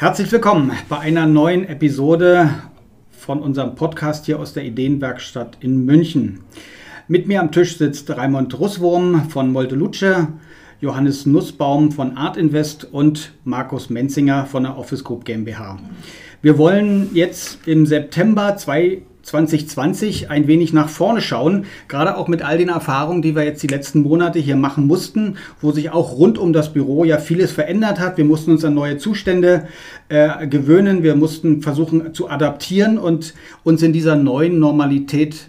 Herzlich willkommen bei einer neuen Episode von unserem Podcast hier aus der Ideenwerkstatt in München. Mit mir am Tisch sitzt Raimund Russwurm von Moldeluce, Johannes Nussbaum von Art Invest und Markus Menzinger von der Office Group GmbH. Wir wollen jetzt im September 2020 ein wenig nach vorne schauen, gerade auch mit all den Erfahrungen, die wir jetzt die letzten Monate hier machen mussten, wo sich auch rund um das Büro ja vieles verändert hat. Wir mussten uns an neue Zustände äh, gewöhnen, wir mussten versuchen zu adaptieren und uns in dieser neuen Normalität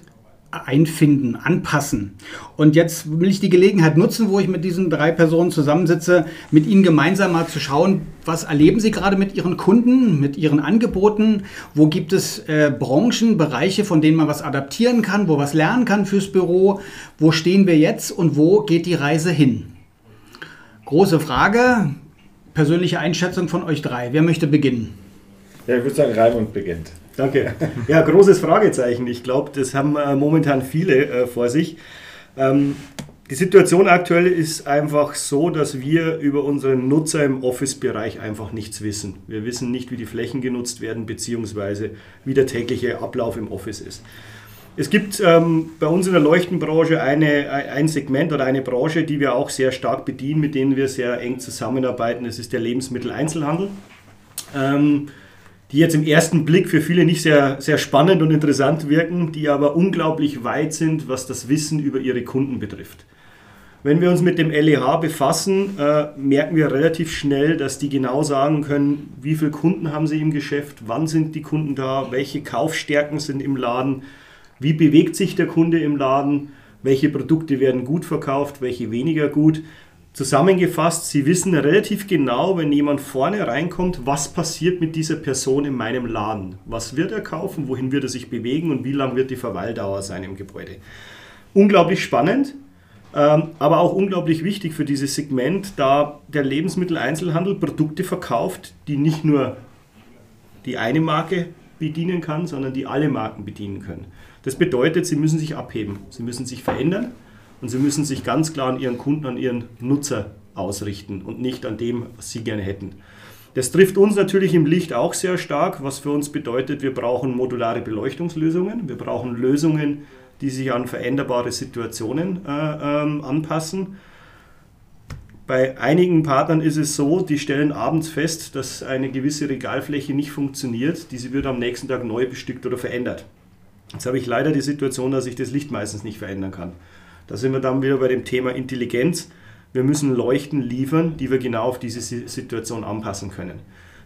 einfinden, anpassen. Und jetzt will ich die Gelegenheit nutzen, wo ich mit diesen drei Personen zusammensitze, mit ihnen gemeinsam mal zu schauen, was erleben sie gerade mit ihren Kunden, mit ihren Angeboten, wo gibt es äh, Branchen, Bereiche, von denen man was adaptieren kann, wo was lernen kann fürs Büro, wo stehen wir jetzt und wo geht die Reise hin? Große Frage, persönliche Einschätzung von euch drei. Wer möchte beginnen? Ja, ich würde sagen, Raimund beginnt. Danke. Ja, großes Fragezeichen. Ich glaube, das haben äh, momentan viele äh, vor sich. Ähm, die Situation aktuell ist einfach so, dass wir über unsere Nutzer im Office-Bereich einfach nichts wissen. Wir wissen nicht, wie die Flächen genutzt werden, beziehungsweise wie der tägliche Ablauf im Office ist. Es gibt ähm, bei uns in der Leuchtenbranche eine, ein Segment oder eine Branche, die wir auch sehr stark bedienen, mit denen wir sehr eng zusammenarbeiten. Das ist der Lebensmitteleinzelhandel. Ähm, die jetzt im ersten Blick für viele nicht sehr, sehr spannend und interessant wirken, die aber unglaublich weit sind, was das Wissen über ihre Kunden betrifft. Wenn wir uns mit dem LEH befassen, äh, merken wir relativ schnell, dass die genau sagen können, wie viele Kunden haben sie im Geschäft, wann sind die Kunden da, welche Kaufstärken sind im Laden, wie bewegt sich der Kunde im Laden, welche Produkte werden gut verkauft, welche weniger gut. Zusammengefasst, Sie wissen relativ genau, wenn jemand vorne reinkommt, was passiert mit dieser Person in meinem Laden. Was wird er kaufen, wohin wird er sich bewegen und wie lang wird die Verweildauer sein im Gebäude. Unglaublich spannend, ähm, aber auch unglaublich wichtig für dieses Segment, da der Lebensmitteleinzelhandel Produkte verkauft, die nicht nur die eine Marke bedienen kann, sondern die alle Marken bedienen können. Das bedeutet, sie müssen sich abheben, sie müssen sich verändern und Sie müssen sich ganz klar an Ihren Kunden, an Ihren Nutzer ausrichten und nicht an dem, was Sie gerne hätten. Das trifft uns natürlich im Licht auch sehr stark, was für uns bedeutet, wir brauchen modulare Beleuchtungslösungen, wir brauchen Lösungen, die sich an veränderbare Situationen äh, ähm, anpassen. Bei einigen Partnern ist es so, die stellen abends fest, dass eine gewisse Regalfläche nicht funktioniert, diese wird am nächsten Tag neu bestückt oder verändert. Jetzt habe ich leider die Situation, dass ich das Licht meistens nicht verändern kann. Da sind wir dann wieder bei dem Thema Intelligenz. Wir müssen Leuchten liefern, die wir genau auf diese Situation anpassen können.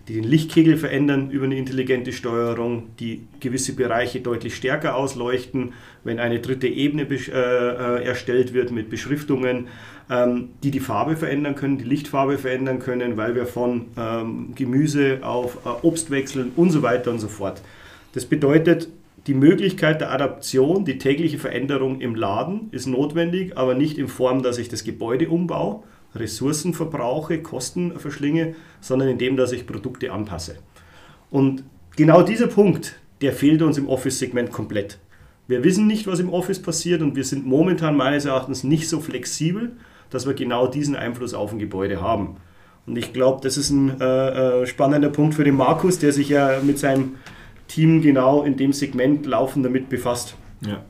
Die den Lichtkegel verändern über eine intelligente Steuerung, die gewisse Bereiche deutlich stärker ausleuchten, wenn eine dritte Ebene äh, äh, erstellt wird mit Beschriftungen, ähm, die die Farbe verändern können, die Lichtfarbe verändern können, weil wir von ähm, Gemüse auf äh, Obst wechseln und so weiter und so fort. Das bedeutet, die Möglichkeit der Adaption, die tägliche Veränderung im Laden ist notwendig, aber nicht in Form, dass ich das Gebäude umbaue, Ressourcen verbrauche, Kosten verschlinge, sondern indem, dass ich Produkte anpasse. Und genau dieser Punkt, der fehlt uns im Office-Segment komplett. Wir wissen nicht, was im Office passiert und wir sind momentan meines Erachtens nicht so flexibel, dass wir genau diesen Einfluss auf ein Gebäude haben. Und ich glaube, das ist ein äh, äh spannender Punkt für den Markus, der sich ja mit seinem Team genau in dem Segment laufen damit befasst. Ja.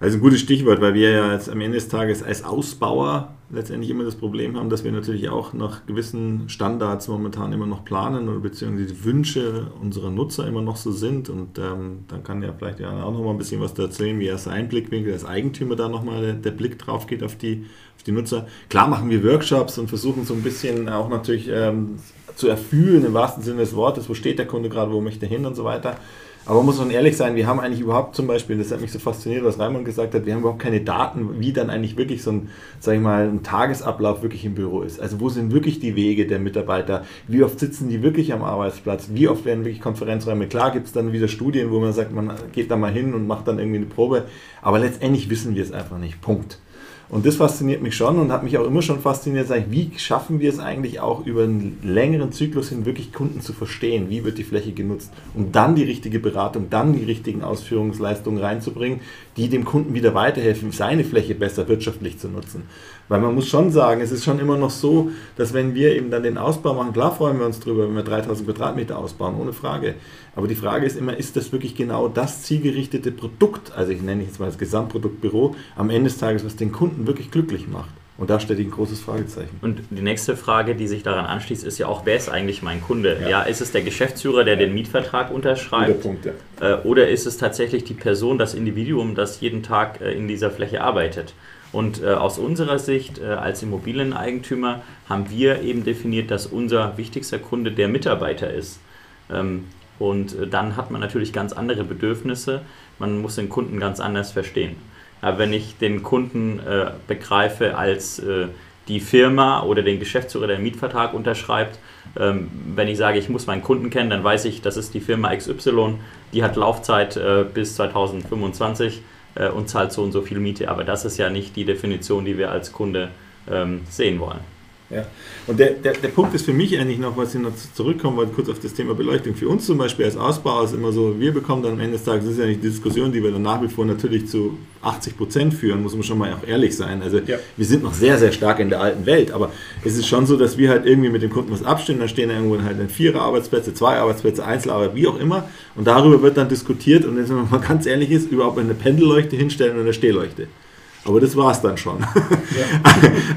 Also ein gutes Stichwort, weil wir ja jetzt am Ende des Tages als Ausbauer letztendlich immer das Problem haben, dass wir natürlich auch nach gewissen Standards momentan immer noch planen oder beziehungsweise die Wünsche unserer Nutzer immer noch so sind. Und ähm, dann kann ja vielleicht ja auch noch mal ein bisschen was da erzählen, wie er sein Blickwinkel als Eigentümer da nochmal der, der Blick drauf geht auf die, auf die Nutzer. Klar machen wir Workshops und versuchen so ein bisschen auch natürlich ähm, zu erfühlen im wahrsten Sinne des Wortes, wo steht der Kunde gerade, wo möchte er hin und so weiter. Aber muss man ehrlich sein, wir haben eigentlich überhaupt zum Beispiel, das hat mich so fasziniert, was Raimund gesagt hat, wir haben überhaupt keine Daten, wie dann eigentlich wirklich so ein, sag ich mal, ein Tagesablauf wirklich im Büro ist. Also wo sind wirklich die Wege der Mitarbeiter? Wie oft sitzen die wirklich am Arbeitsplatz? Wie oft werden wirklich Konferenzräume? Klar gibt es dann wieder Studien, wo man sagt, man geht da mal hin und macht dann irgendwie eine Probe. Aber letztendlich wissen wir es einfach nicht. Punkt. Und das fasziniert mich schon und hat mich auch immer schon fasziniert, sag ich, wie schaffen wir es eigentlich auch über einen längeren Zyklus hin wirklich Kunden zu verstehen, wie wird die Fläche genutzt, um dann die richtige Beratung, dann die richtigen Ausführungsleistungen reinzubringen, die dem Kunden wieder weiterhelfen, seine Fläche besser wirtschaftlich zu nutzen. Weil man muss schon sagen, es ist schon immer noch so, dass wenn wir eben dann den Ausbau machen, klar freuen wir uns drüber, wenn wir 3000 Quadratmeter ausbauen, ohne Frage. Aber die Frage ist immer, ist das wirklich genau das zielgerichtete Produkt, also ich nenne jetzt mal das Gesamtproduktbüro, am Ende des Tages, was den Kunden wirklich glücklich macht? Und da steht ein großes Fragezeichen. Und die nächste Frage, die sich daran anschließt, ist ja auch, wer ist eigentlich mein Kunde? Ja, ja ist es der Geschäftsführer, der den Mietvertrag unterschreibt? Punkt, ja. Äh, oder ist es tatsächlich die Person, das Individuum, das jeden Tag äh, in dieser Fläche arbeitet? Und äh, aus unserer Sicht als Immobilieneigentümer haben wir eben definiert, dass unser wichtigster Kunde der Mitarbeiter ist. Ähm, und dann hat man natürlich ganz andere Bedürfnisse. Man muss den Kunden ganz anders verstehen. Ja, wenn ich den Kunden äh, begreife als äh, die Firma oder den Geschäftsführer, der einen Mietvertrag unterschreibt, ähm, wenn ich sage, ich muss meinen Kunden kennen, dann weiß ich, das ist die Firma XY, die hat Laufzeit äh, bis 2025 äh, und zahlt so und so viel Miete. Aber das ist ja nicht die Definition, die wir als Kunde ähm, sehen wollen. Ja. Und der, der, der Punkt ist für mich eigentlich noch, was ich noch zurückkommen wollte, kurz auf das Thema Beleuchtung. Für uns zum Beispiel als Ausbauer ist immer so, wir bekommen dann am Ende des Tages, das ist ja nicht die Diskussion, die wir dann nach wie vor natürlich zu 80 Prozent führen, muss man schon mal auch ehrlich sein. Also ja. wir sind noch sehr, sehr stark in der alten Welt, aber es ist schon so, dass wir halt irgendwie mit dem Kunden was abstimmen, dann stehen da irgendwo halt dann vier Arbeitsplätze, zwei Arbeitsplätze, Einzelarbeit, wie auch immer. Und darüber wird dann diskutiert und wenn man mal ganz ehrlich ist, überhaupt eine Pendelleuchte hinstellen und eine Stehleuchte. Aber das war es dann schon. Ja.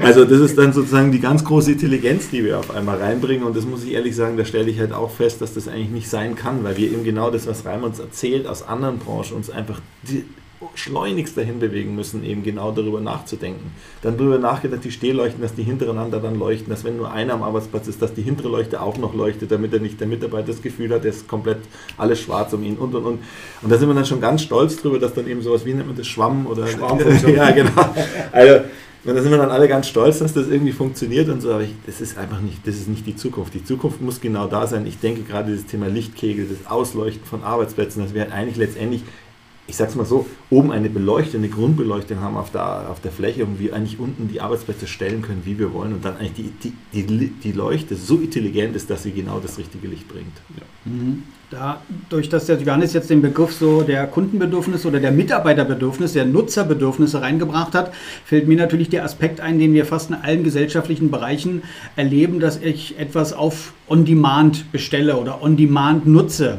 Also das ist dann sozusagen die ganz große Intelligenz, die wir auf einmal reinbringen. Und das muss ich ehrlich sagen, da stelle ich halt auch fest, dass das eigentlich nicht sein kann, weil wir eben genau das, was Raimund erzählt aus anderen Branchen, uns einfach schleunigst dahin bewegen müssen, eben genau darüber nachzudenken. Dann darüber nachgedacht, die Stehleuchten, dass die hintereinander dann leuchten, dass wenn nur einer am Arbeitsplatz ist, dass die hintere Leuchte auch noch leuchtet, damit er nicht der Mitarbeiter das Gefühl hat, es ist komplett alles schwarz um ihn und und und. Und da sind wir dann schon ganz stolz drüber, dass dann eben sowas, wie nennt man das, Schwamm oder... Schwamm ja, genau. Also, und da sind wir dann alle ganz stolz, dass das irgendwie funktioniert und so, aber ich, das ist einfach nicht, das ist nicht die Zukunft. Die Zukunft muss genau da sein. Ich denke gerade das Thema Lichtkegel, das Ausleuchten von Arbeitsplätzen, dass wir halt eigentlich letztendlich ich sag's mal so, oben eine Beleuchtung, eine Grundbeleuchtung haben auf der, auf der Fläche und wir eigentlich unten die Arbeitsplätze stellen können, wie wir wollen und dann eigentlich die, die, die, die Leuchte so intelligent ist, dass sie genau das richtige Licht bringt. Ja. Mhm. Dadurch, dass der Johannes jetzt den Begriff so der Kundenbedürfnis oder der Mitarbeiterbedürfnis, der Nutzerbedürfnisse reingebracht hat, fällt mir natürlich der Aspekt ein, den wir fast in allen gesellschaftlichen Bereichen erleben, dass ich etwas auf On-Demand bestelle oder On-Demand nutze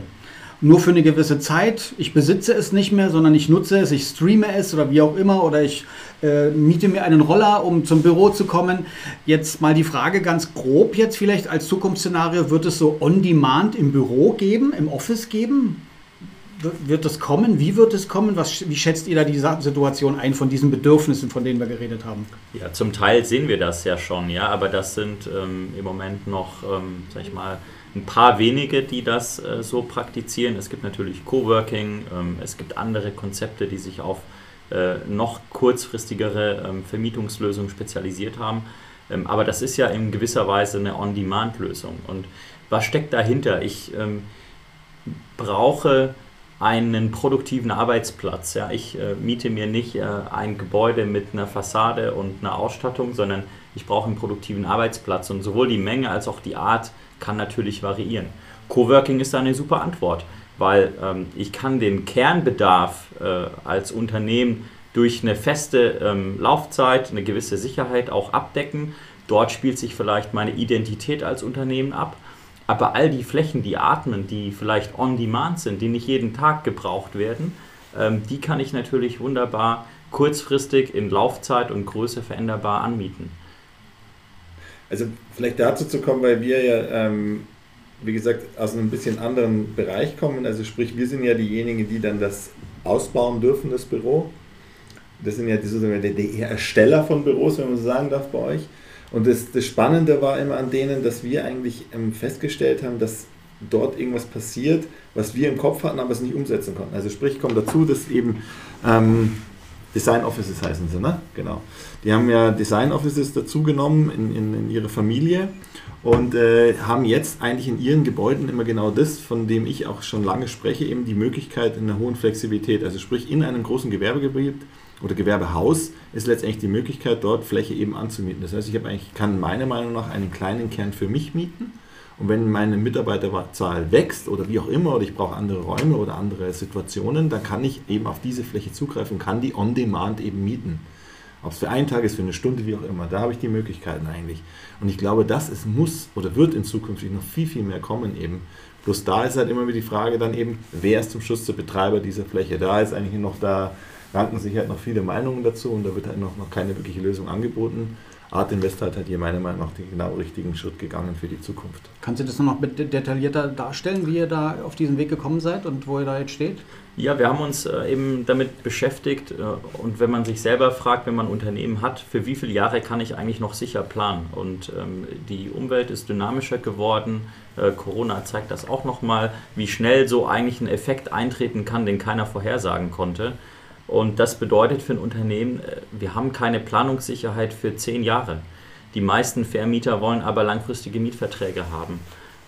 nur für eine gewisse Zeit. Ich besitze es nicht mehr, sondern ich nutze es, ich streame es oder wie auch immer oder ich äh, miete mir einen Roller, um zum Büro zu kommen. Jetzt mal die Frage ganz grob jetzt vielleicht als Zukunftsszenario, wird es so On-Demand im Büro geben, im Office geben? Wird das kommen? Wie wird es kommen? Was, wie schätzt ihr da die Situation ein von diesen Bedürfnissen, von denen wir geredet haben? Ja, zum Teil sehen wir das ja schon, ja, aber das sind ähm, im Moment noch, ähm, sag ich mal, ein paar wenige, die das äh, so praktizieren. Es gibt natürlich Coworking, ähm, es gibt andere Konzepte, die sich auf äh, noch kurzfristigere ähm, Vermietungslösungen spezialisiert haben. Ähm, aber das ist ja in gewisser Weise eine On-Demand-Lösung. Und was steckt dahinter? Ich ähm, brauche einen produktiven Arbeitsplatz. Ja? Ich äh, miete mir nicht äh, ein Gebäude mit einer Fassade und einer Ausstattung, sondern ich brauche einen produktiven Arbeitsplatz. Und sowohl die Menge als auch die Art kann natürlich variieren. Coworking ist da eine super Antwort, weil ähm, ich kann den Kernbedarf äh, als Unternehmen durch eine feste ähm, Laufzeit, eine gewisse Sicherheit auch abdecken. Dort spielt sich vielleicht meine Identität als Unternehmen ab. Aber all die Flächen, die atmen, die vielleicht on-demand sind, die nicht jeden Tag gebraucht werden, ähm, die kann ich natürlich wunderbar kurzfristig in Laufzeit und Größe veränderbar anmieten. Also vielleicht dazu zu kommen, weil wir ja, ähm, wie gesagt, aus einem bisschen anderen Bereich kommen. Also sprich, wir sind ja diejenigen, die dann das ausbauen dürfen, das Büro. Das sind ja die, die Ersteller von Büros, wenn man so sagen darf, bei euch. Und das, das Spannende war immer an denen, dass wir eigentlich ähm, festgestellt haben, dass dort irgendwas passiert, was wir im Kopf hatten, aber es nicht umsetzen konnten. Also sprich, kommt dazu, dass eben ähm, Design Offices heißen sie, ne? Genau. Die haben ja Design Offices dazugenommen in, in, in ihre Familie und äh, haben jetzt eigentlich in ihren Gebäuden immer genau das, von dem ich auch schon lange spreche, eben die Möglichkeit in einer hohen Flexibilität. Also sprich in einem großen Gewerbegebiet oder Gewerbehaus ist letztendlich die Möglichkeit, dort Fläche eben anzumieten. Das heißt, ich habe eigentlich, kann meiner Meinung nach einen kleinen Kern für mich mieten. Und wenn meine Mitarbeiterzahl wächst oder wie auch immer, oder ich brauche andere Räume oder andere Situationen, dann kann ich eben auf diese Fläche zugreifen, kann die on demand eben mieten. Ob es für einen Tag ist, für eine Stunde, wie auch immer, da habe ich die Möglichkeiten eigentlich. Und ich glaube, das ist, muss oder wird in Zukunft noch viel, viel mehr kommen eben. Bloß da ist halt immer wieder die Frage dann eben, wer ist zum Schluss der Betreiber dieser Fläche? Da ist eigentlich noch, da ranken sich halt noch viele Meinungen dazu und da wird halt noch, noch keine wirkliche Lösung angeboten. Art Invest hat halt hier meiner Meinung nach den genau richtigen Schritt gegangen für die Zukunft. Kannst du das noch detaillierter darstellen, wie ihr da auf diesen Weg gekommen seid und wo ihr da jetzt steht? Ja, wir haben uns äh, eben damit beschäftigt äh, und wenn man sich selber fragt, wenn man ein Unternehmen hat, für wie viele Jahre kann ich eigentlich noch sicher planen? Und ähm, die Umwelt ist dynamischer geworden. Äh, Corona zeigt das auch nochmal, wie schnell so eigentlich ein Effekt eintreten kann, den keiner vorhersagen konnte. Und das bedeutet für ein Unternehmen, äh, wir haben keine Planungssicherheit für zehn Jahre. Die meisten Vermieter wollen aber langfristige Mietverträge haben.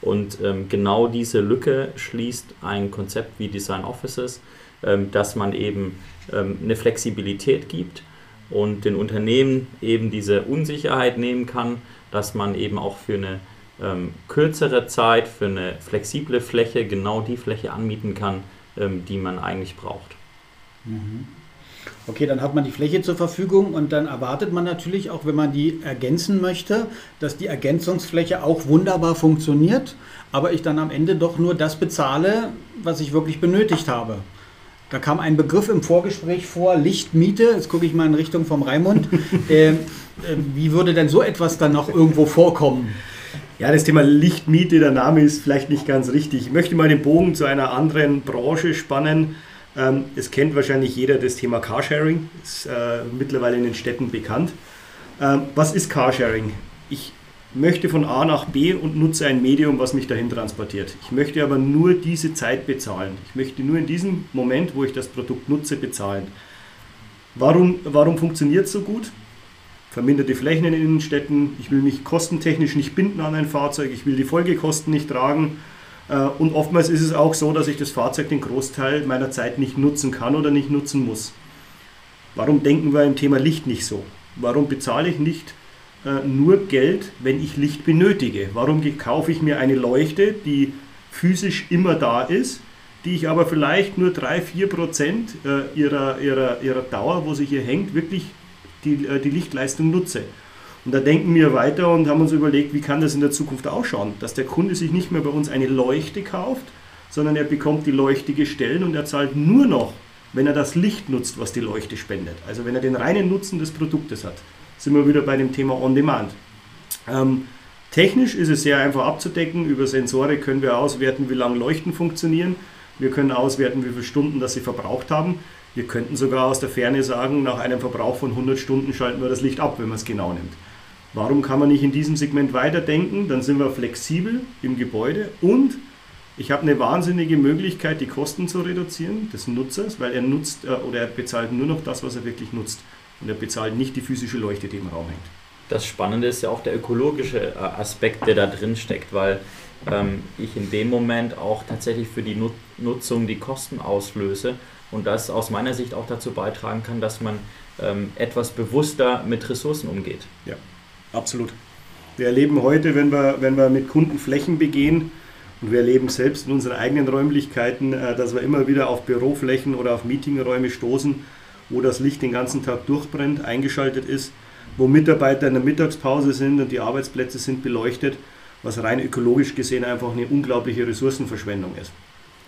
Und ähm, genau diese Lücke schließt ein Konzept wie Design Offices, ähm, dass man eben ähm, eine Flexibilität gibt und den Unternehmen eben diese Unsicherheit nehmen kann, dass man eben auch für eine ähm, kürzere Zeit, für eine flexible Fläche genau die Fläche anmieten kann, ähm, die man eigentlich braucht. Mhm. Okay, dann hat man die Fläche zur Verfügung und dann erwartet man natürlich auch, wenn man die ergänzen möchte, dass die Ergänzungsfläche auch wunderbar funktioniert, aber ich dann am Ende doch nur das bezahle, was ich wirklich benötigt habe. Da kam ein Begriff im Vorgespräch vor, Lichtmiete. Jetzt gucke ich mal in Richtung vom Raimund. äh, äh, wie würde denn so etwas dann noch irgendwo vorkommen? Ja, das Thema Lichtmiete, der Name ist vielleicht nicht ganz richtig. Ich möchte mal den Bogen zu einer anderen Branche spannen ähm, es kennt wahrscheinlich jeder das Thema Carsharing, ist äh, mittlerweile in den Städten bekannt. Ähm, was ist Carsharing? Ich möchte von A nach B und nutze ein Medium, was mich dahin transportiert. Ich möchte aber nur diese Zeit bezahlen. Ich möchte nur in diesem Moment, wo ich das Produkt nutze, bezahlen. Warum, warum funktioniert es so gut? Verminderte Flächen in den Innenstädten. Ich will mich kostentechnisch nicht binden an ein Fahrzeug. Ich will die Folgekosten nicht tragen. Äh, und oftmals ist es auch so, dass ich das Fahrzeug den Großteil meiner Zeit nicht nutzen kann oder nicht nutzen muss. Warum denken wir im Thema Licht nicht so? Warum bezahle ich nicht äh, nur Geld, wenn ich Licht benötige? Warum kaufe ich mir eine Leuchte, die physisch immer da ist, die ich aber vielleicht nur 3-4 Prozent äh, ihrer, ihrer, ihrer Dauer, wo sie hier hängt, wirklich die, die Lichtleistung nutze? Und da denken wir weiter und haben uns überlegt, wie kann das in der Zukunft ausschauen, dass der Kunde sich nicht mehr bei uns eine Leuchte kauft, sondern er bekommt die Leuchte gestellt und er zahlt nur noch, wenn er das Licht nutzt, was die Leuchte spendet. Also wenn er den reinen Nutzen des Produktes hat, sind wir wieder bei dem Thema On Demand. Ähm, technisch ist es sehr einfach abzudecken. Über Sensoren können wir auswerten, wie lange Leuchten funktionieren. Wir können auswerten, wie viele Stunden das sie verbraucht haben. Wir könnten sogar aus der Ferne sagen, nach einem Verbrauch von 100 Stunden schalten wir das Licht ab, wenn man es genau nimmt. Warum kann man nicht in diesem Segment weiterdenken? Dann sind wir flexibel im Gebäude und ich habe eine wahnsinnige Möglichkeit, die Kosten zu reduzieren des Nutzers, weil er nutzt äh, oder er bezahlt nur noch das, was er wirklich nutzt. Und er bezahlt nicht die physische Leuchte, die im Raum hängt. Das Spannende ist ja auch der ökologische äh, Aspekt, der da drin steckt, weil ähm, ich in dem Moment auch tatsächlich für die Nut Nutzung die Kosten auslöse und das aus meiner Sicht auch dazu beitragen kann, dass man ähm, etwas bewusster mit Ressourcen umgeht. Ja. Absolut. Wir erleben heute, wenn wir, wenn wir mit Kunden Flächen begehen, und wir erleben selbst in unseren eigenen Räumlichkeiten, äh, dass wir immer wieder auf Büroflächen oder auf Meetingräume stoßen, wo das Licht den ganzen Tag durchbrennt, eingeschaltet ist, wo Mitarbeiter in der Mittagspause sind und die Arbeitsplätze sind beleuchtet, was rein ökologisch gesehen einfach eine unglaubliche Ressourcenverschwendung ist.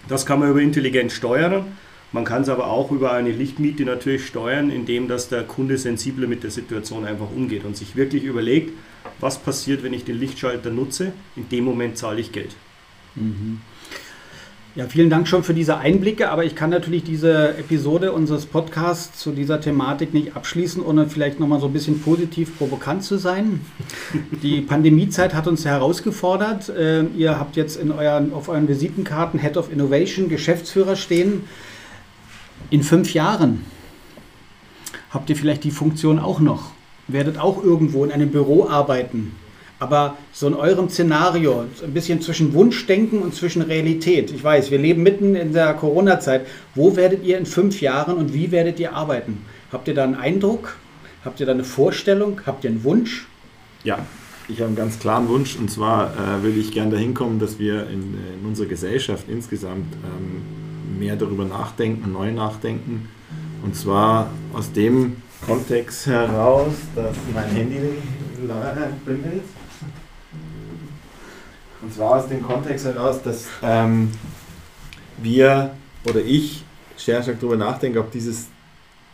Das kann man über intelligent steuern. Man kann es aber auch über eine Lichtmiete natürlich steuern, indem dass der Kunde sensibler mit der Situation einfach umgeht und sich wirklich überlegt, was passiert, wenn ich den Lichtschalter nutze. In dem Moment zahle ich Geld. Mhm. Ja, vielen Dank schon für diese Einblicke, aber ich kann natürlich diese Episode unseres Podcasts zu dieser Thematik nicht abschließen, ohne vielleicht nochmal so ein bisschen positiv provokant zu sein. Die Pandemiezeit hat uns herausgefordert. Ähm, ihr habt jetzt in euren, auf euren Visitenkarten Head of Innovation, Geschäftsführer stehen in fünf Jahren habt ihr vielleicht die Funktion auch noch, werdet auch irgendwo in einem Büro arbeiten. Aber so in eurem Szenario, ein bisschen zwischen Wunschdenken und zwischen Realität. Ich weiß, wir leben mitten in der Corona-Zeit. Wo werdet ihr in fünf Jahren und wie werdet ihr arbeiten? Habt ihr da einen Eindruck? Habt ihr da eine Vorstellung? Habt ihr einen Wunsch? Ja, ich habe einen ganz klaren Wunsch und zwar äh, würde ich gerne dahin kommen, dass wir in, in unserer Gesellschaft insgesamt ähm, mehr darüber nachdenken, neu nachdenken. Und zwar aus dem Kontext heraus, dass mein Handy bimmelt. Und zwar aus dem Kontext heraus, dass ähm, wir oder ich sehr stark darüber nachdenke, ob dieses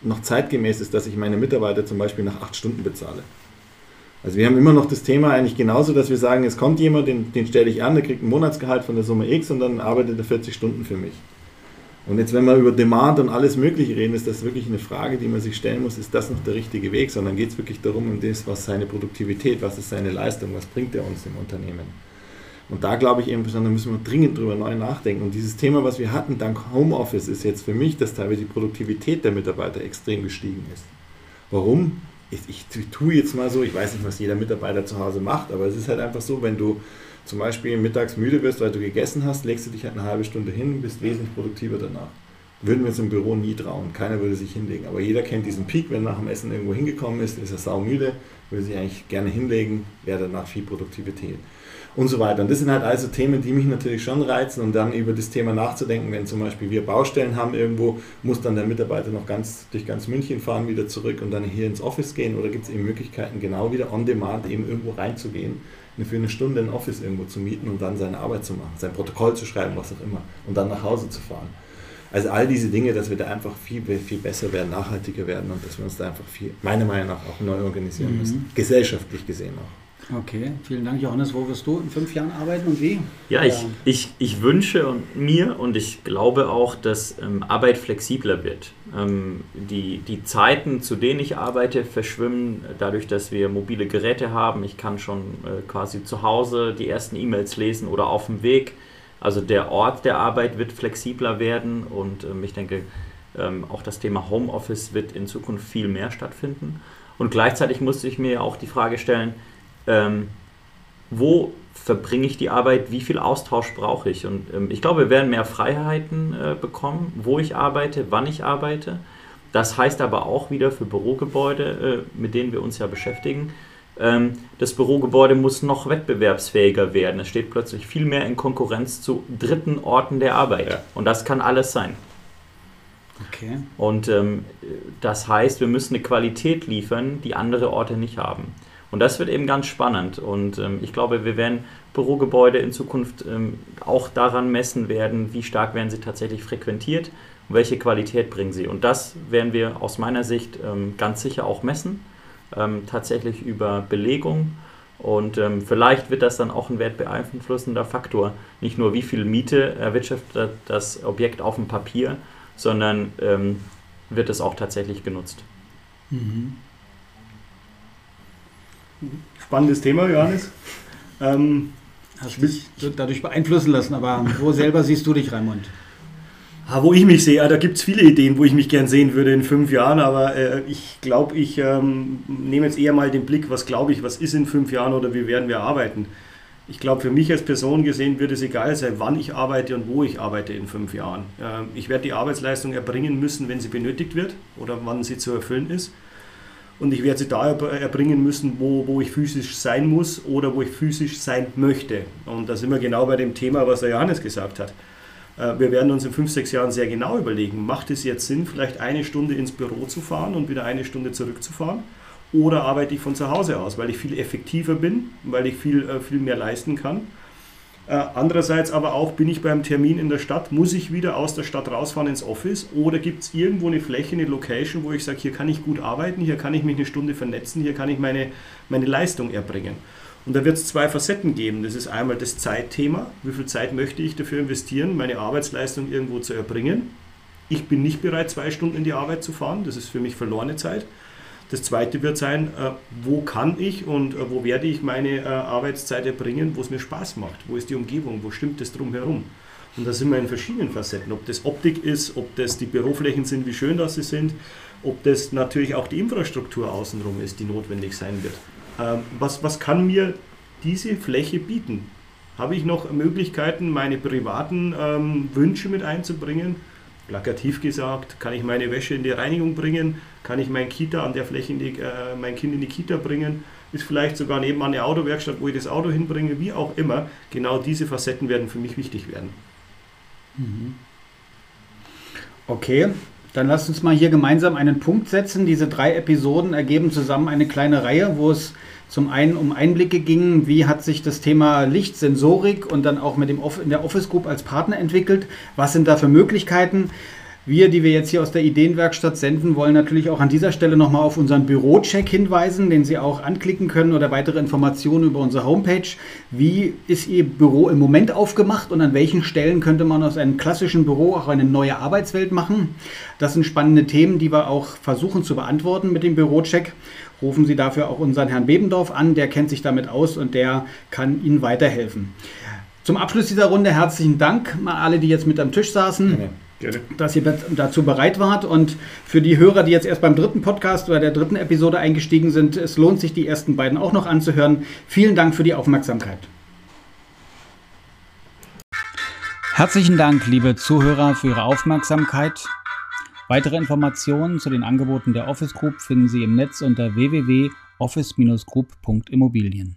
noch zeitgemäß ist, dass ich meine Mitarbeiter zum Beispiel nach acht Stunden bezahle. Also wir haben immer noch das Thema eigentlich genauso, dass wir sagen, es kommt jemand, den, den stelle ich an, der kriegt ein Monatsgehalt von der Summe X und dann arbeitet er 40 Stunden für mich. Und jetzt, wenn wir über Demand und alles Mögliche reden, ist das wirklich eine Frage, die man sich stellen muss, ist das noch der richtige Weg? Sondern geht es wirklich darum, um das, was seine Produktivität, was ist seine Leistung, was bringt er uns im Unternehmen? Und da glaube ich eben, da müssen wir dringend drüber neu nachdenken. Und dieses Thema, was wir hatten, dank Homeoffice, ist jetzt für mich, dass teilweise die Produktivität der Mitarbeiter extrem gestiegen ist. Warum? Ich, ich, tue jetzt mal so, ich weiß nicht, was jeder Mitarbeiter zu Hause macht, aber es ist halt einfach so, wenn du zum Beispiel mittags müde bist, weil du gegessen hast, legst du dich halt eine halbe Stunde hin und bist wesentlich produktiver danach. Würden wir uns im Büro nie trauen. Keiner würde sich hinlegen. Aber jeder kennt diesen Peak, wenn nach dem Essen irgendwo hingekommen ist, ist er saumüde, würde sich eigentlich gerne hinlegen, wäre danach viel Produktivität und so weiter. Und das sind halt also Themen, die mich natürlich schon reizen und dann über das Thema nachzudenken, wenn zum Beispiel wir Baustellen haben irgendwo, muss dann der Mitarbeiter noch ganz durch ganz München fahren, wieder zurück und dann hier ins Office gehen oder gibt es eben Möglichkeiten, genau wieder on demand eben irgendwo reinzugehen, für eine Stunde ein Office irgendwo zu mieten und dann seine Arbeit zu machen, sein Protokoll zu schreiben, was auch immer und dann nach Hause zu fahren. Also all diese Dinge, dass wir da einfach viel, viel besser werden, nachhaltiger werden und dass wir uns da einfach viel, meiner Meinung nach, auch neu organisieren mhm. müssen. Gesellschaftlich gesehen auch. Okay, vielen Dank, Johannes. Wo wirst du in fünf Jahren arbeiten und wie? Ja, ich, ich, ich wünsche mir und ich glaube auch, dass ähm, Arbeit flexibler wird. Ähm, die, die Zeiten, zu denen ich arbeite, verschwimmen dadurch, dass wir mobile Geräte haben. Ich kann schon äh, quasi zu Hause die ersten E-Mails lesen oder auf dem Weg. Also der Ort der Arbeit wird flexibler werden und ähm, ich denke, ähm, auch das Thema Homeoffice wird in Zukunft viel mehr stattfinden. Und gleichzeitig musste ich mir auch die Frage stellen, ähm, wo verbringe ich die Arbeit, wie viel Austausch brauche ich. Und ähm, ich glaube, wir werden mehr Freiheiten äh, bekommen, wo ich arbeite, wann ich arbeite. Das heißt aber auch wieder für Bürogebäude, äh, mit denen wir uns ja beschäftigen, ähm, das Bürogebäude muss noch wettbewerbsfähiger werden. Es steht plötzlich viel mehr in Konkurrenz zu dritten Orten der Arbeit. Ja. Und das kann alles sein. Okay. Und ähm, das heißt, wir müssen eine Qualität liefern, die andere Orte nicht haben. Und das wird eben ganz spannend. Und ähm, ich glaube, wir werden Bürogebäude in Zukunft ähm, auch daran messen werden, wie stark werden sie tatsächlich frequentiert und welche Qualität bringen sie. Und das werden wir aus meiner Sicht ähm, ganz sicher auch messen, ähm, tatsächlich über Belegung. Und ähm, vielleicht wird das dann auch ein wertbeeinflussender Faktor. Nicht nur, wie viel Miete erwirtschaftet das Objekt auf dem Papier, sondern ähm, wird es auch tatsächlich genutzt. Mhm. Spannendes Thema, Johannes. Ähm, Hast dich dadurch beeinflussen lassen, aber wo selber siehst du dich, Raimund? Ah, wo ich mich sehe, da gibt es viele Ideen, wo ich mich gern sehen würde in fünf Jahren, aber äh, ich glaube, ich ähm, nehme jetzt eher mal den Blick, was glaube ich, was ist in fünf Jahren oder wie werden wir arbeiten. Ich glaube, für mich als Person gesehen wird es egal sein, wann ich arbeite und wo ich arbeite in fünf Jahren. Äh, ich werde die Arbeitsleistung erbringen müssen, wenn sie benötigt wird oder wann sie zu erfüllen ist. Und ich werde sie da erbringen müssen, wo, wo ich physisch sein muss oder wo ich physisch sein möchte. Und da sind wir genau bei dem Thema, was der Johannes gesagt hat. Äh, wir werden uns in fünf, sechs Jahren sehr genau überlegen, macht es jetzt Sinn, vielleicht eine Stunde ins Büro zu fahren und wieder eine Stunde zurückzufahren? Oder arbeite ich von zu Hause aus, weil ich viel effektiver bin, weil ich viel, äh, viel mehr leisten kann? Äh, andererseits aber auch, bin ich beim Termin in der Stadt, muss ich wieder aus der Stadt rausfahren ins Office oder gibt es irgendwo eine Fläche, eine Location, wo ich sage, hier kann ich gut arbeiten, hier kann ich mich eine Stunde vernetzen, hier kann ich meine, meine Leistung erbringen. Und da wird es zwei Facetten geben. Das ist einmal das Zeitthema. Wie viel Zeit möchte ich dafür investieren, meine Arbeitsleistung irgendwo zu erbringen? Ich bin nicht bereit, zwei Stunden in die Arbeit zu fahren. Das ist für mich verlorene Zeit. Das zweite wird sein, äh, wo kann ich und äh, wo werde ich meine äh, Arbeitszeit erbringen, wo es mir Spaß macht, wo ist die Umgebung, wo stimmt es drumherum. Und da sind wir in verschiedenen Facetten, ob das Optik ist, ob das die Büroflächen sind, wie schön das sie sind, ob das natürlich auch die Infrastruktur außenrum ist, die notwendig sein wird. Ähm, was, was kann mir diese Fläche bieten? Habe ich noch Möglichkeiten, meine privaten ähm, Wünsche mit einzubringen? Plakativ gesagt, kann ich meine Wäsche in die Reinigung bringen? Kann ich mein Kita an der Fläche die, äh, mein Kind in die Kita bringen? Ist vielleicht sogar nebenan eine Autowerkstatt, wo ich das Auto hinbringe? Wie auch immer. Genau diese Facetten werden für mich wichtig werden. Mhm. Okay, dann lasst uns mal hier gemeinsam einen Punkt setzen. Diese drei Episoden ergeben zusammen eine kleine Reihe, wo es zum einen um Einblicke ging, wie hat sich das Thema Lichtsensorik und dann auch mit dem in der Office Group als Partner entwickelt. Was sind da für Möglichkeiten? Wir, die wir jetzt hier aus der Ideenwerkstatt senden, wollen natürlich auch an dieser Stelle nochmal auf unseren Bürocheck hinweisen, den Sie auch anklicken können oder weitere Informationen über unsere Homepage. Wie ist Ihr Büro im Moment aufgemacht und an welchen Stellen könnte man aus einem klassischen Büro auch eine neue Arbeitswelt machen? Das sind spannende Themen, die wir auch versuchen zu beantworten mit dem Bürocheck. Rufen Sie dafür auch unseren Herrn Bebendorf an, der kennt sich damit aus und der kann Ihnen weiterhelfen. Zum Abschluss dieser Runde herzlichen Dank mal alle, die jetzt mit am Tisch saßen. Ja. Gerne. dass ihr dazu bereit wart. Und für die Hörer, die jetzt erst beim dritten Podcast oder der dritten Episode eingestiegen sind, es lohnt sich, die ersten beiden auch noch anzuhören. Vielen Dank für die Aufmerksamkeit. Herzlichen Dank, liebe Zuhörer, für Ihre Aufmerksamkeit. Weitere Informationen zu den Angeboten der Office Group finden Sie im Netz unter www.office-group.immobilien.